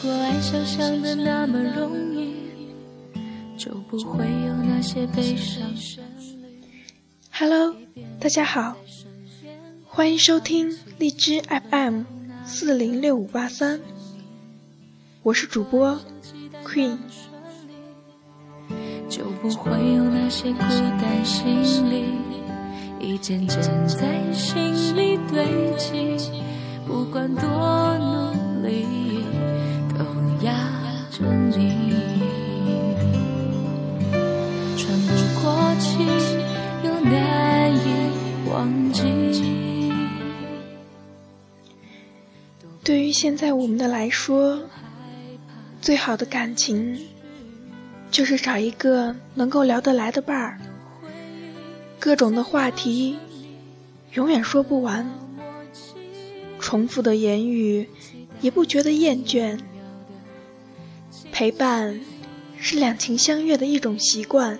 果爱想象的那么容易，就不会有那些悲伤。Hello，大家好，欢迎收听荔枝 FM 四零六五八三，我是主播 Queen。就不会有那些孤单一件件在心里堆积，不管多努力，现在我们的来说，最好的感情就是找一个能够聊得来的伴儿，各种的话题永远说不完，重复的言语也不觉得厌倦。陪伴是两情相悦的一种习惯，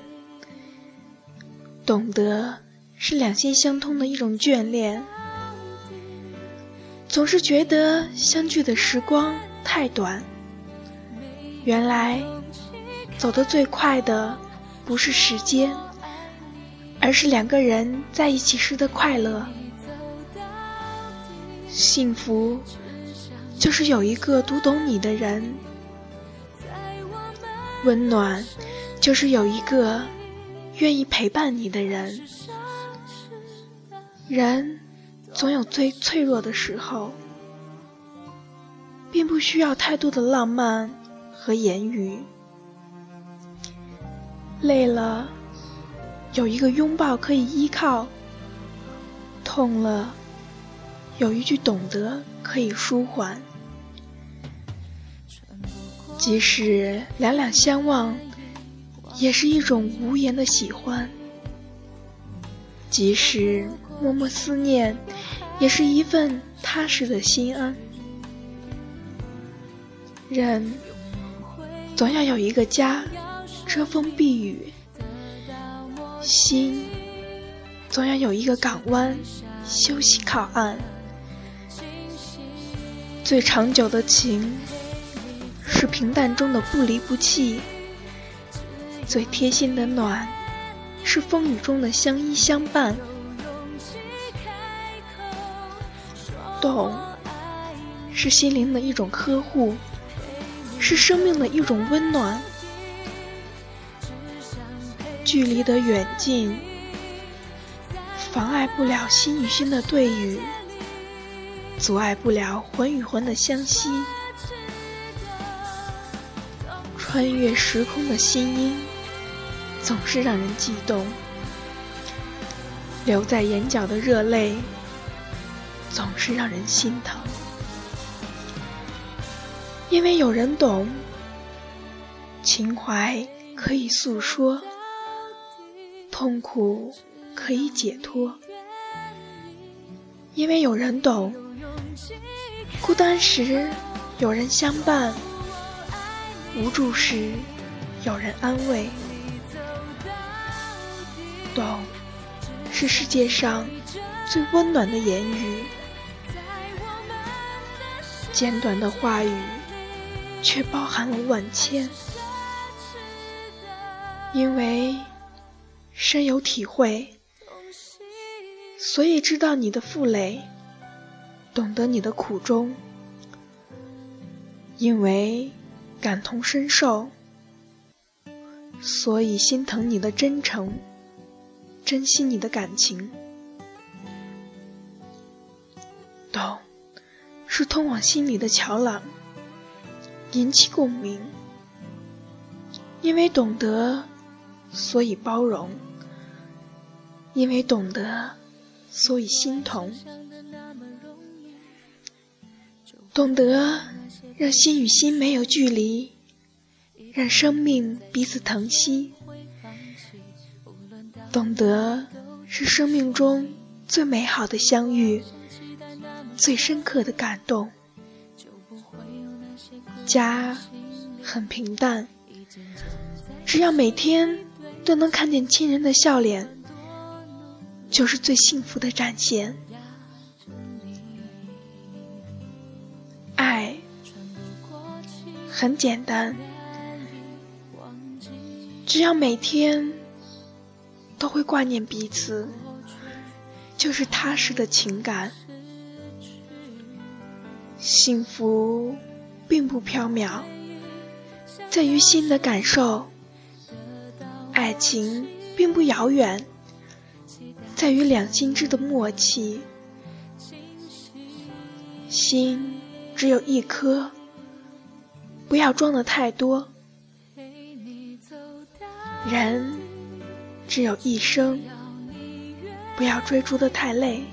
懂得是两心相通的一种眷恋。总是觉得相聚的时光太短，原来走得最快的不是时间，而是两个人在一起时的快乐。幸福就是有一个读懂你的人，温暖就是有一个愿意陪伴你的人。人。总有最脆弱的时候，并不需要太多的浪漫和言语。累了，有一个拥抱可以依靠；痛了，有一句懂得可以舒缓。即使两两相望，也是一种无言的喜欢；即使默默思念。也是一份踏实的心安。人总要有一个家，遮风避雨；心总要有一个港湾，休息靠岸。最长久的情，是平淡中的不离不弃；最贴心的暖，是风雨中的相依相伴。懂，是心灵的一种呵护，是生命的一种温暖。距离的远近，妨碍不了心与心的对语，阻碍不了魂与魂的相吸。穿越时空的心音，总是让人悸动。留在眼角的热泪。总是让人心疼，因为有人懂，情怀可以诉说，痛苦可以解脱。因为有人懂，孤单时有人相伴，无助时有人安慰。懂，是世界上最温暖的言语。简短的话语，却包含了万千。因为深有体会，所以知道你的负累，懂得你的苦衷。因为感同身受，所以心疼你的真诚，珍惜你的感情。懂。是通往心里的桥梁，引起共鸣。因为懂得，所以包容；因为懂得，所以心同。懂得，让心与心没有距离，让生命彼此疼惜。懂得，是生命中最美好的相遇。最深刻的感动，家很平淡，只要每天都能看见亲人的笑脸，就是最幸福的展现。爱很简单，只要每天都会挂念彼此，就是踏实的情感。幸福并不缥缈，在于心的感受；爱情并不遥远，在于两心之的默契。心只有一颗，不要装的太多；人只有一生，不要追逐的太累。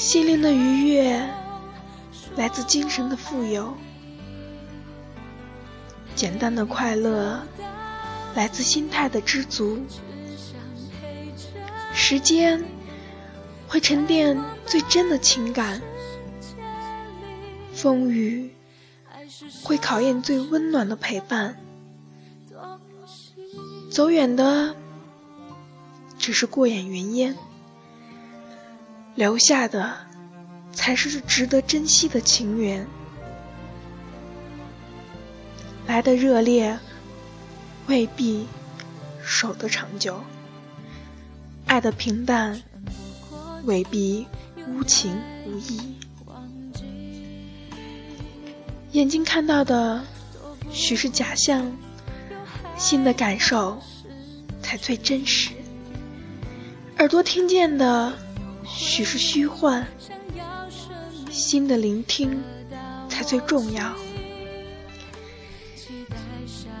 心灵的愉悦来自精神的富有，简单的快乐来自心态的知足。时间会沉淀最真的情感，风雨会考验最温暖的陪伴。走远的只是过眼云烟。留下的才是值得珍惜的情缘。来的热烈未必守得长久，爱的平淡未必无情无义。眼睛看到的许是假象，心的感受才最真实。耳朵听见的。许是虚幻，心的聆听才最重要。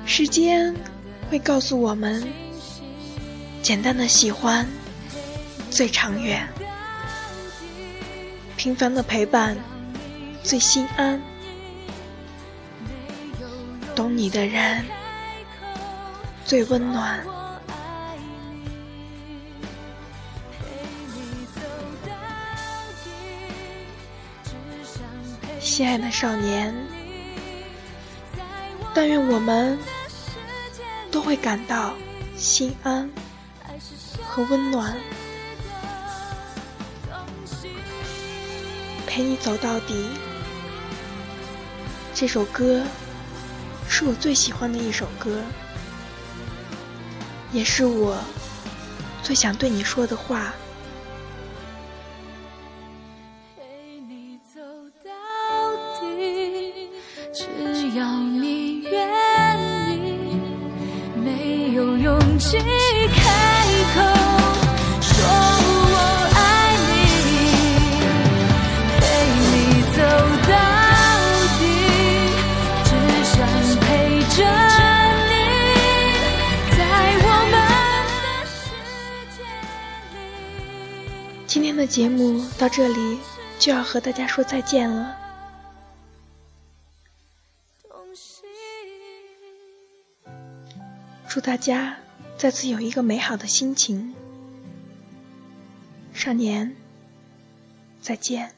时间会告诉我们，简单的喜欢最长远，平凡的陪伴最心安，懂你的人最温暖。亲爱的少年，但愿我们都会感到心安和温暖，陪你走到底。这首歌是我最喜欢的一首歌，也是我最想对你说的话。即开口说我爱你陪你走到底只想陪着你在我们的世界里今天的节目到这里就要和大家说再见了。祝大家再次有一个美好的心情，少年，再见。